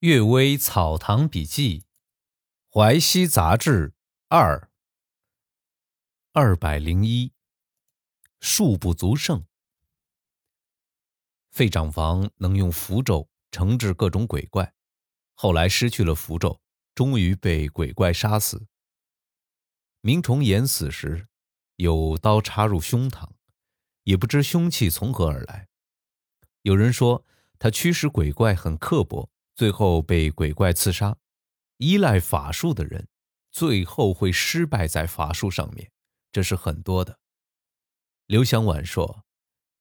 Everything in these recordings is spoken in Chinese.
阅微草堂笔记，淮西杂志二二百零一，数不足胜。费长房能用符咒惩治各种鬼怪，后来失去了符咒，终于被鬼怪杀死。明崇俨死时，有刀插入胸膛，也不知凶器从何而来。有人说他驱使鬼怪很刻薄。最后被鬼怪刺杀，依赖法术的人，最后会失败在法术上面，这是很多的。刘香婉说，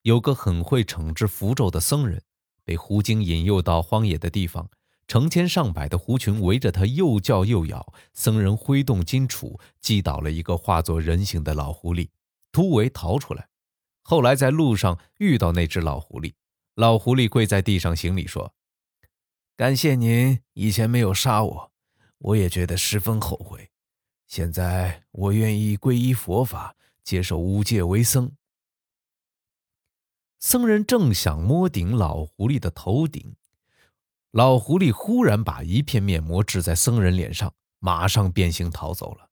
有个很会惩治符咒的僧人，被狐精引诱到荒野的地方，成千上百的狐群围着他又叫又咬，僧人挥动金杵击倒了一个化作人形的老狐狸，突围逃出来。后来在路上遇到那只老狐狸，老狐狸跪在地上行礼说。感谢您以前没有杀我，我也觉得十分后悔。现在我愿意皈依佛法，接受五戒为僧。僧人正想摸顶老狐狸的头顶，老狐狸忽然把一片面膜置在僧人脸上，马上变形逃走了。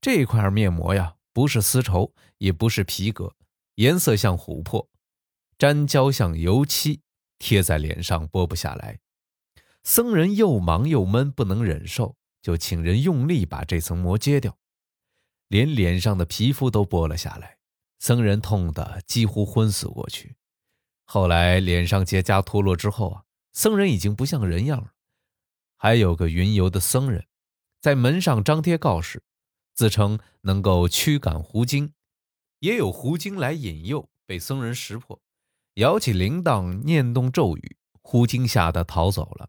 这块面膜呀，不是丝绸，也不是皮革，颜色像琥珀，粘胶像油漆，贴在脸上剥不下来。僧人又忙又闷，不能忍受，就请人用力把这层膜揭掉，连脸上的皮肤都剥了下来。僧人痛得几乎昏死过去。后来脸上结痂脱落之后啊，僧人已经不像人样了。还有个云游的僧人，在门上张贴告示，自称能够驱赶狐精，也有狐精来引诱，被僧人识破，摇起铃铛，念动咒语，狐精吓得逃走了。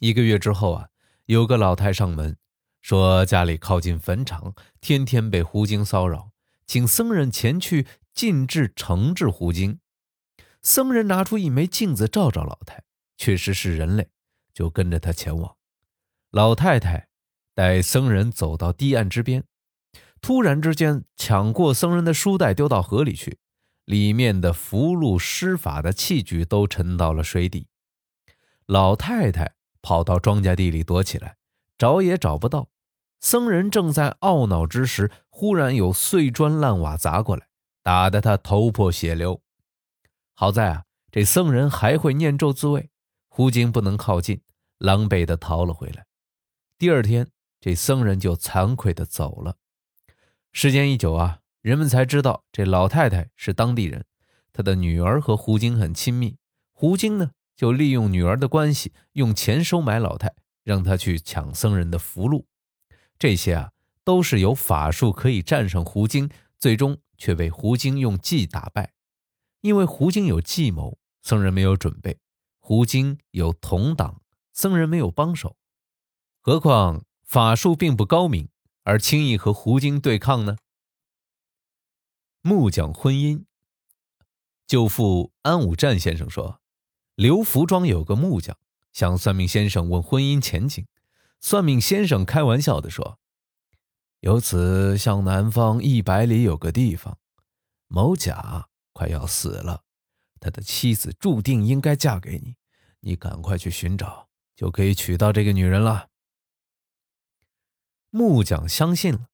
一个月之后啊，有个老太上门，说家里靠近坟场，天天被狐精骚扰，请僧人前去禁制惩治狐精。僧人拿出一枚镜子照照老太，确实是人类，就跟着他前往。老太太带僧人走到堤岸之边，突然之间抢过僧人的书袋丢到河里去，里面的符箓施法的器具都沉到了水底。老太太。跑到庄稼地里躲起来，找也找不到。僧人正在懊恼之时，忽然有碎砖烂瓦砸过来，打得他头破血流。好在啊，这僧人还会念咒自卫，狐精不能靠近，狼狈地逃了回来。第二天，这僧人就惭愧地走了。时间一久啊，人们才知道这老太太是当地人，她的女儿和狐精很亲密。狐精呢？就利用女儿的关系，用钱收买老太，让她去抢僧人的符箓。这些啊，都是有法术可以战胜胡精，最终却被胡精用计打败。因为胡精有计谋，僧人没有准备；胡精有同党，僧人没有帮手。何况法术并不高明，而轻易和胡精对抗呢？木匠婚姻，舅父安武战先生说。刘福庄有个木匠，向算命先生问婚姻前景。算命先生开玩笑地说：“由此向南方一百里有个地方，某甲快要死了，他的妻子注定应该嫁给你，你赶快去寻找，就可以娶到这个女人了。”木匠相信了，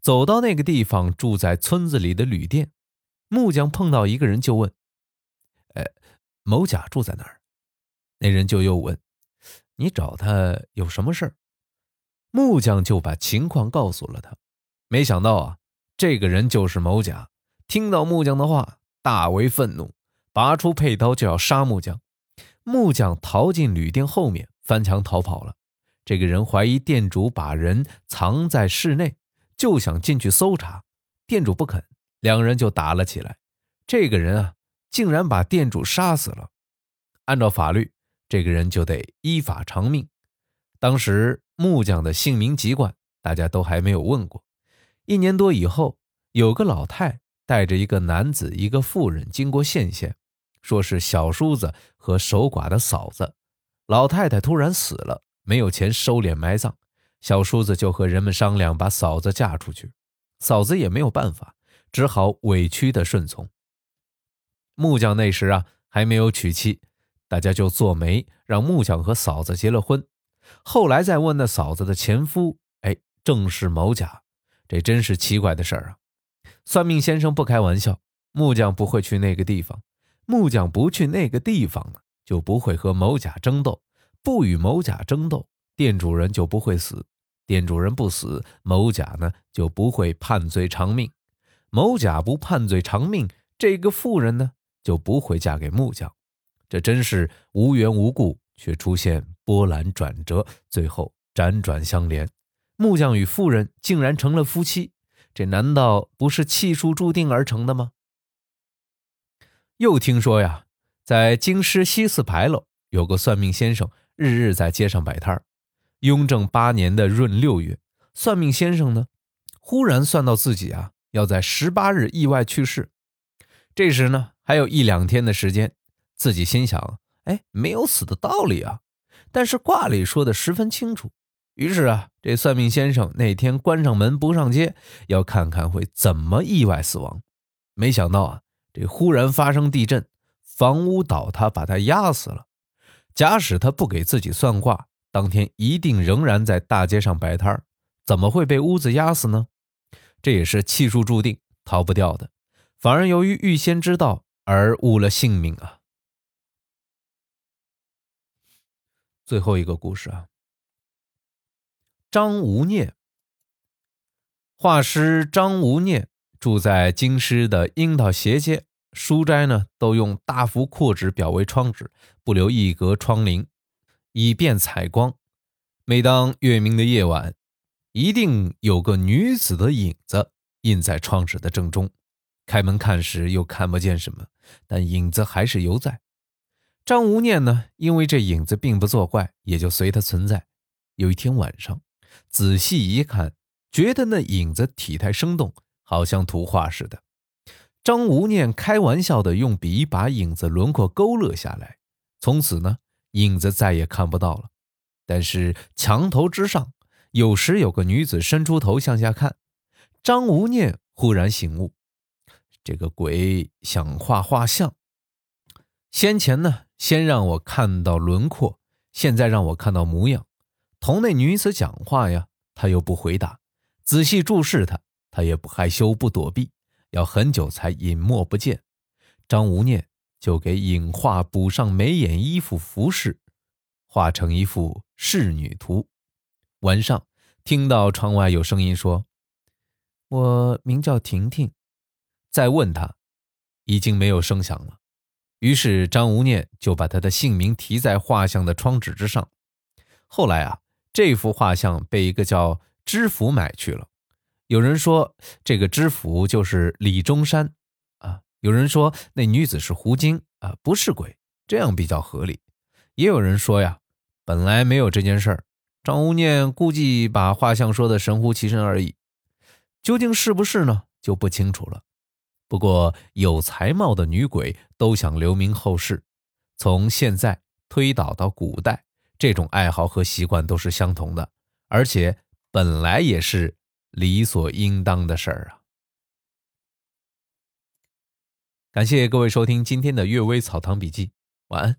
走到那个地方，住在村子里的旅店。木匠碰到一个人，就问：“呃。”某甲住在哪儿？那人就又问：“你找他有什么事儿？”木匠就把情况告诉了他。没想到啊，这个人就是某甲。听到木匠的话，大为愤怒，拔出佩刀就要杀木匠。木匠逃进旅店后面，翻墙逃跑了。这个人怀疑店主把人藏在室内，就想进去搜查。店主不肯，两人就打了起来。这个人啊。竟然把店主杀死了。按照法律，这个人就得依法偿命。当时木匠的姓名籍贯大家都还没有问过。一年多以后，有个老太带着一个男子、一个妇人经过县县，说是小叔子和守寡的嫂子。老太太突然死了，没有钱收敛埋葬，小叔子就和人们商量把嫂子嫁出去。嫂子也没有办法，只好委屈的顺从。木匠那时啊还没有娶妻，大家就做媒，让木匠和嫂子结了婚。后来再问那嫂子的前夫，哎，正是某甲。这真是奇怪的事儿啊！算命先生不开玩笑，木匠不会去那个地方。木匠不去那个地方呢，就不会和某甲争斗，不与某甲争斗，店主人就不会死。店主人不死，某甲呢就不会判罪偿命。某甲不判罪偿命，这个妇人呢就不会嫁给木匠。这真是无缘无故却出现波澜转折，最后辗转相连。木匠与妇人竟然成了夫妻，这难道不是气数注定而成的吗？又听说呀，在京师西四牌楼有个算命先生，日日在街上摆摊儿。雍正八年的闰六月，算命先生呢，忽然算到自己啊要在十八日意外去世。这时呢，还有一两天的时间，自己心想：哎，没有死的道理啊。但是卦里说的十分清楚。于是啊，这算命先生那天关上门不上街，要看看会怎么意外死亡。没想到啊，这忽然发生地震，房屋倒塌，把他压死了。假使他不给自己算卦，当天一定仍然在大街上摆摊，怎么会被屋子压死呢？这也是气数注定，逃不掉的。反而由于预先知道而误了性命啊。最后一个故事啊。张无念，画师张无念住在京师的樱桃斜街，书斋呢都用大幅阔纸裱为窗纸，不留一格窗棂，以便采光。每当月明的夜晚，一定有个女子的影子印在窗纸的正中。开门看时，又看不见什么，但影子还是犹在。张无念呢，因为这影子并不作怪，也就随它存在。有一天晚上。仔细一看，觉得那影子体态生动，好像图画似的。张无念开玩笑的用笔把影子轮廓勾勒下来，从此呢，影子再也看不到了。但是墙头之上，有时有个女子伸出头向下看。张无念忽然醒悟，这个鬼想画画像，先前呢，先让我看到轮廓，现在让我看到模样。同那女子讲话呀，他又不回答；仔细注视她，他也不害羞不躲避，要很久才隐没不见。张无念就给影画补上眉眼、衣服、服饰，画成一幅仕女图。晚上听到窗外有声音说：“我名叫婷婷。”再问他，已经没有声响了。于是张无念就把他的姓名题在画像的窗纸之上。后来啊。这幅画像被一个叫知府买去了。有人说这个知府就是李中山啊，有人说那女子是胡晶啊，不是鬼，这样比较合理。也有人说呀，本来没有这件事儿，张无念估计把画像说的神乎其神而已。究竟是不是呢，就不清楚了。不过有才貌的女鬼都想留名后世，从现在推导到古代。这种爱好和习惯都是相同的，而且本来也是理所应当的事儿啊！感谢各位收听今天的《阅微草堂笔记》，晚安。